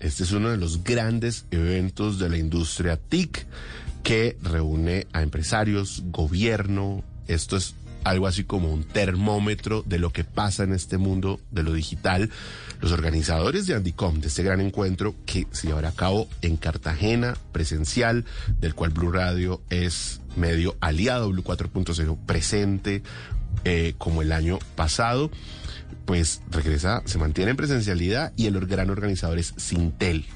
Este es uno de los grandes eventos de la industria TIC que reúne a empresarios, gobierno. Esto es algo así como un termómetro de lo que pasa en este mundo de lo digital. Los organizadores de Andicom, de este gran encuentro que se llevará a cabo en Cartagena, presencial, del cual Blue Radio es medio aliado, Blue 4.0 presente eh, como el año pasado, pues regresa, se mantiene en presencialidad y el gran organizador es Sintel.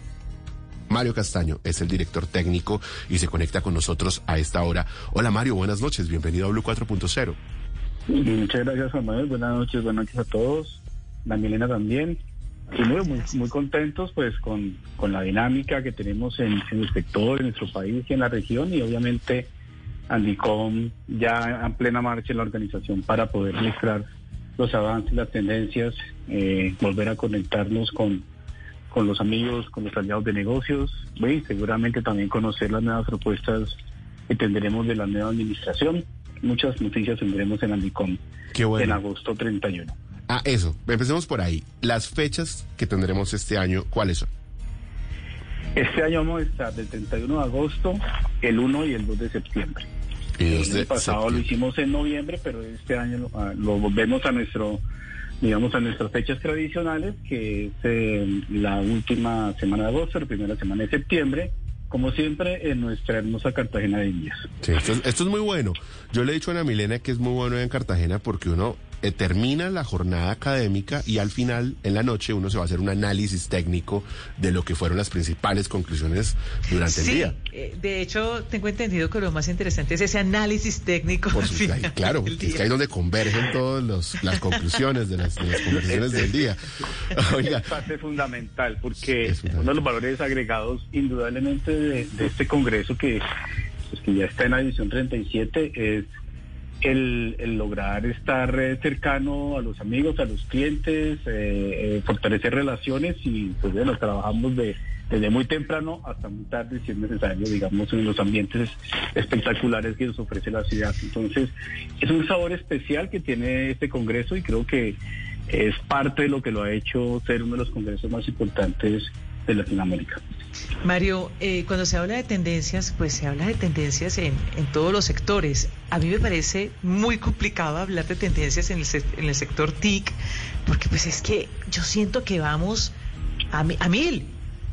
Mario Castaño es el director técnico y se conecta con nosotros a esta hora. Hola Mario, buenas noches, bienvenido a Blue 4.0. Muchas gracias, Manuel. Buenas noches, buenas noches a todos. La Milena también. Y muy, muy, contentos pues con, con la dinámica que tenemos en, en, el sector, en nuestro país y en la región y obviamente Andicom ya en plena marcha en la organización para poder mostrar los avances, las tendencias, eh, volver a conectarnos con, con los amigos, con los aliados de negocios y seguramente también conocer las nuevas propuestas que tendremos de la nueva administración. Muchas noticias tendremos en Andicom Qué bueno. en agosto 31. Ah, eso, empecemos por ahí. Las fechas que tendremos este año, ¿cuáles son? Este año vamos a estar del 31 de agosto, el 1 y el 2 de septiembre. El año pasado lo hicimos en noviembre, pero este año lo, ah, lo volvemos a nuestro, digamos, a nuestras fechas tradicionales, que es eh, la última semana de agosto, la primera semana de septiembre, como siempre en nuestra hermosa Cartagena de Indias. Sí, esto, es, esto es muy bueno. Yo le he dicho a Ana Milena que es muy bueno en Cartagena porque uno eh, termina la jornada académica y al final, en la noche, uno se va a hacer un análisis técnico de lo que fueron las principales conclusiones durante el día. eh, de hecho, tengo entendido que lo más interesante es ese análisis técnico. Por su- ahí, claro, es día. que ahí es donde convergen todas las conclusiones de las, de las conversaciones del día. Oiga, Es parte fundamental, porque Es fundamental. uno de los valores agregados indudablemente de, de este Congreso, que, pues, que ya está en la edición 37, es el, el lograr estar eh, cercano a los amigos, a los clientes, eh, eh, fortalecer relaciones y pues bueno, trabajamos de, desde muy temprano hasta muy tarde si es necesario, digamos, en los ambientes espectaculares que nos ofrece la ciudad. Entonces, es un sabor especial que tiene este Congreso y creo que es parte de lo que lo ha hecho ser uno de los congresos más importantes de Latinoamérica. Mario, eh, cuando se habla de tendencias, pues se habla de tendencias en, en todos los sectores. A mí me parece muy complicado hablar de tendencias en el, en el sector TIC, porque pues es que yo siento que vamos a, a mil,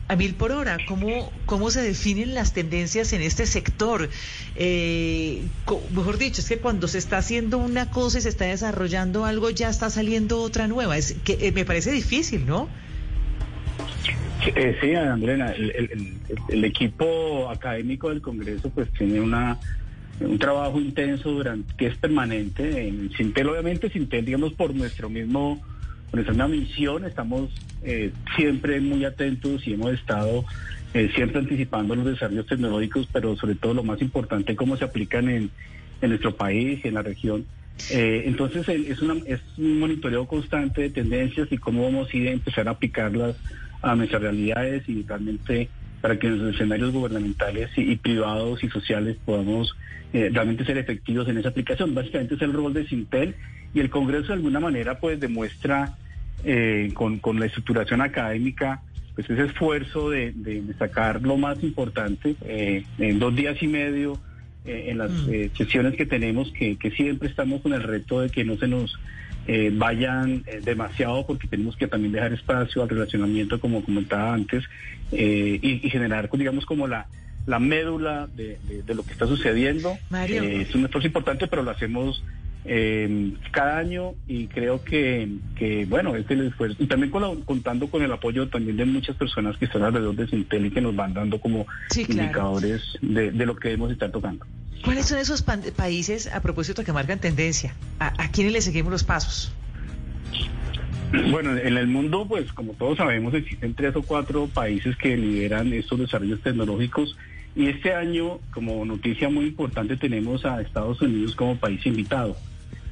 a mil por hora. ¿Cómo, ¿Cómo se definen las tendencias en este sector? Eh, mejor dicho, es que cuando se está haciendo una cosa y se está desarrollando algo, ya está saliendo otra nueva. Es que eh, me parece difícil, ¿no? Eh, sí, Andrena, el, el- el- equipo académico del Congreso pues tiene una un trabajo intenso durante que es permanente en Sintel obviamente Sintel digamos por nuestro mismo por nuestra misma misión estamos eh, siempre muy atentos y hemos estado eh, siempre anticipando los desarrollos tecnológicos pero sobre todo lo más importante cómo se aplican en, en nuestro país y en la región. Eh, entonces eh, es, una, es un monitoreo constante de tendencias y cómo vamos a ir a empezar a aplicarlas a nuestras realidades y realmente para que en los escenarios gubernamentales y, y privados y sociales podamos eh, realmente ser efectivos en esa aplicación. Básicamente es el rol de Sintel y el Congreso de alguna manera pues demuestra eh, con, con la estructuración académica pues ese esfuerzo de, de sacar lo más importante eh, en dos días y medio eh, en las Mm. eh, sesiones que tenemos que, que siempre estamos con el reto de que no se nos eh, vayan eh, demasiado porque tenemos que también dejar espacio al relacionamiento como comentaba antes eh, y, y generar digamos como la la médula de, de- de lo que está sucediendo Mario. Eh, es un esfuerzo importante pero lo hacemos eh, cada año y creo que, que bueno, es el esfuerzo. Y también con la- contando con el apoyo también de muchas personas que están alrededor de Sintel y que nos van dando como Sí, claro. indicadores de, de lo que debemos estar tocando. ¿Cuáles son esos países, a propósito, que marcan tendencia? ¿A, a quiénes le seguimos los pasos? Bueno, en el mundo, pues como todos sabemos, existen tres o cuatro países que lideran estos desarrollos tecnológicos y este año, como noticia muy importante, tenemos a Estados Unidos como país invitado.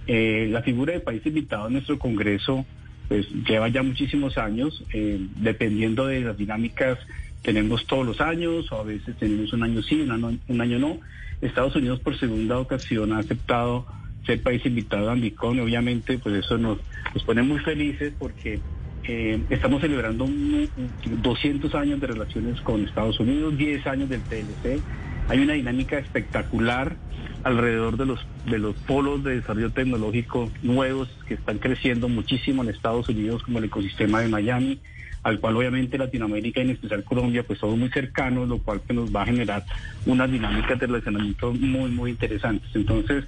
Eh, la figura de país invitado en nuestro Congreso pues lleva ya muchísimos años, eh, dependiendo de las dinámicas, tenemos todos los años o a veces tenemos un año sí, un año, un año no. Estados Unidos por segunda ocasión ha aceptado ser país invitado a Ambicon y obviamente pues eso nos, nos pone muy felices porque eh, estamos celebrando un- un 200 años de relaciones con Estados Unidos, 10 años del TLC. Hay una dinámica espectacular alrededor de los de los polos de desarrollo tecnológico nuevos que están creciendo muchísimo en Estados Unidos como el ecosistema de Miami al cual obviamente Latinoamérica y en especial Colombia pues somos muy cercanos lo cual que nos va a generar unas dinámicas de relacionamiento muy muy interesantes. Entonces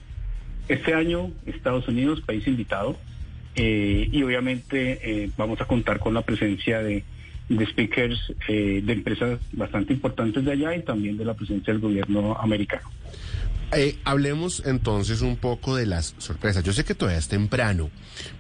este año Estados Unidos país invitado eh, y obviamente eh, vamos a contar con la presencia de, de speakers eh, de empresas bastante importantes de allá y también de la presencia del gobierno americano. Eh, hablemos entonces un poco de las sorpresas. Yo sé que todavía es temprano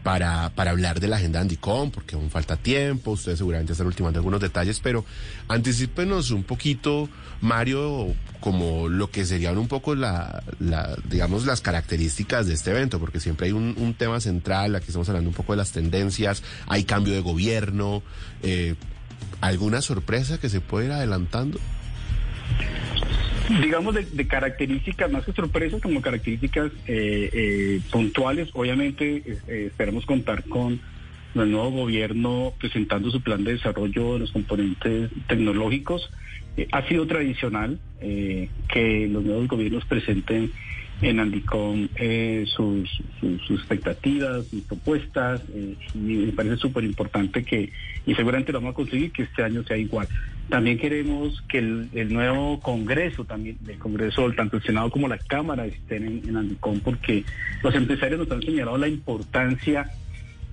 para, para hablar de la agenda Andicom, porque aún falta tiempo, ustedes seguramente están ultimando algunos detalles, pero anticípenos un poquito, Mario, como lo que serían un poco la, la digamos, las características de este evento, porque siempre hay un, un tema central, aquí estamos hablando un poco de las tendencias, hay cambio de gobierno, eh, ¿alguna sorpresa que se puede ir adelantando? Digamos de, de características, más que sorpresas, como características eh, eh, puntuales, obviamente eh, esperamos contar con el nuevo gobierno presentando su plan de desarrollo de los componentes tecnológicos. Eh, ha sido tradicional eh, que los nuevos gobiernos presenten en Andicom eh, sus, sus, expectativas, sus propuestas, eh, y me parece súper importante que, y seguramente lo vamos a conseguir, que este año sea igual. También queremos que el, el nuevo Congreso, también el Congreso, tanto el Senado como la Cámara estén en, en Andicom, porque los empresarios nos han señalado la importancia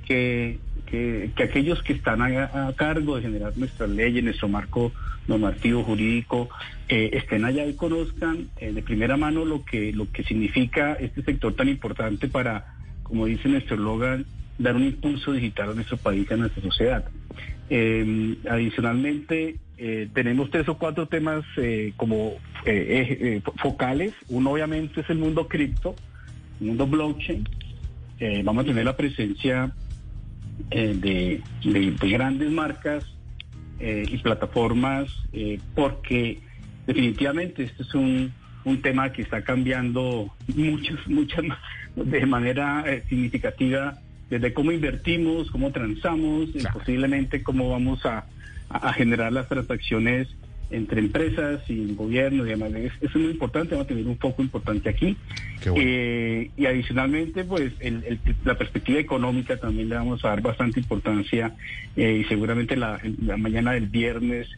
que, que, que aquellos que están a, cargo de generar nuestras leyes, nuestro marco normativo jurídico, eh, estén allá y conozcan eh, de primera mano lo que, lo que significa este sector tan importante para, como dice nuestro eslogan, dar un impulso digital a nuestro país y a nuestra sociedad. Eh, adicionalmente, eh, tenemos tres o cuatro temas eh, como eh, focales. Uno obviamente es el mundo cripto, el mundo blockchain. Vamos a tener la presencia de, de, de, grandes marcas eh, y plataformas eh, porque definitivamente este es un, un, tema que está cambiando muchas, muchas de manera eh, significativa desde cómo invertimos, cómo transamos, claro. posiblemente cómo vamos a, a, generar las transacciones entre empresas y el gobierno y demás. Es, es muy importante, vamos a tener un foco importante aquí. Bueno. Eh, y adicionalmente, pues el, el, la perspectiva económica también le vamos a dar bastante importancia eh, y seguramente la, la, mañana del viernes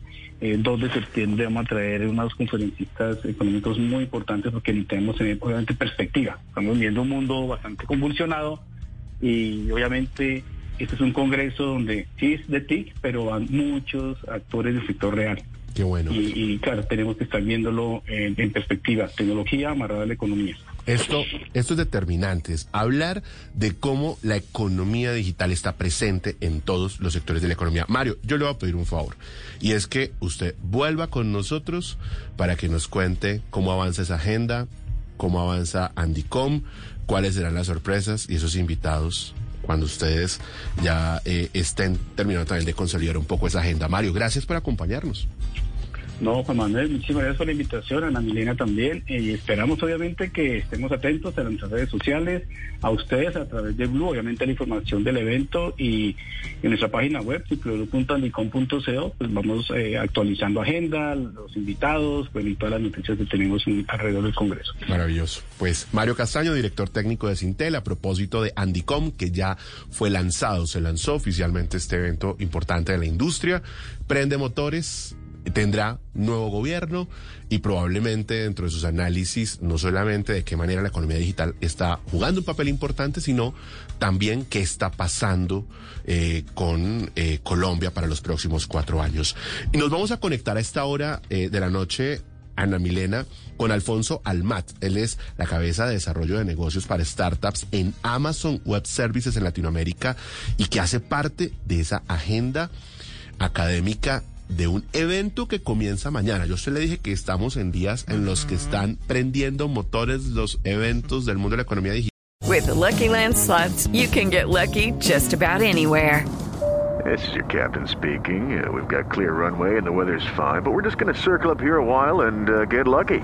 eh, 2 de septiembre vamos a traer unos conferencistas económicos muy importantes porque necesitamos tener obviamente perspectiva. Estamos viendo un mundo bastante convulsionado y obviamente este es un congreso donde sí es de TIC, pero van muchos actores del sector real. Qué bueno. Y, y, claro, tenemos que estar viéndolo en, en, perspectiva, tecnología amarrada a la economía. Esto, esto es determinante, es hablar de cómo la economía digital está presente en todos los sectores de la economía. Mario, yo le voy a pedir un favor, y es que usted vuelva con nosotros para que nos cuente cómo avanza esa agenda, cómo avanza Andicom, cuáles serán las sorpresas y esos invitados cuando ustedes ya eh, estén terminando también de consolidar un poco esa agenda. Mario, gracias por acompañarnos. No, Juan Manuel, muchísimas gracias por la invitación, Ana Milena también, y esperamos obviamente que estemos atentos a nuestras redes sociales, a ustedes a través de Blue, obviamente la información del evento y en nuestra página web, www.andicom.co, pues vamos eh, actualizando agenda, los invitados, pues y todas las noticias que tenemos alrededor del Congreso. Maravilloso. Pues Mario Castaño, director técnico de Sintel, a propósito de Andicom, que ya fue lanzado, se lanzó oficialmente este evento importante de la industria, prende motores, tendrá nuevo gobierno y probablemente dentro de sus análisis no solamente de qué manera la economía digital está jugando un papel importante, sino también qué está pasando eh, con eh, Colombia para los próximos cuatro años. Y nos vamos a conectar a esta hora eh, de la noche Ana Milena, con Alfonso Almat. Él es la cabeza de desarrollo de negocios para startups en Amazon Web Services en Latinoamérica y que hace parte de esa agenda académica de un evento que comienza mañana. Yo se le dije que estamos en días en los que están prendiendo motores los eventos del mundo de la economía digital. With the Lucky Land slots, you can get lucky just about anywhere. This is your captain speaking. Uh, we've got clear runway and the weather's fine, but we're just going to circle up here a while and uh, get lucky.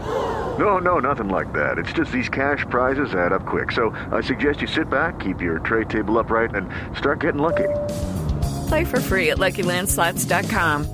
No, no, nothing like that. It's just these cash prizes add up quick. So I suggest you sit back, keep your tray table upright, and start getting lucky. Play for free at LuckyLandSlots.com.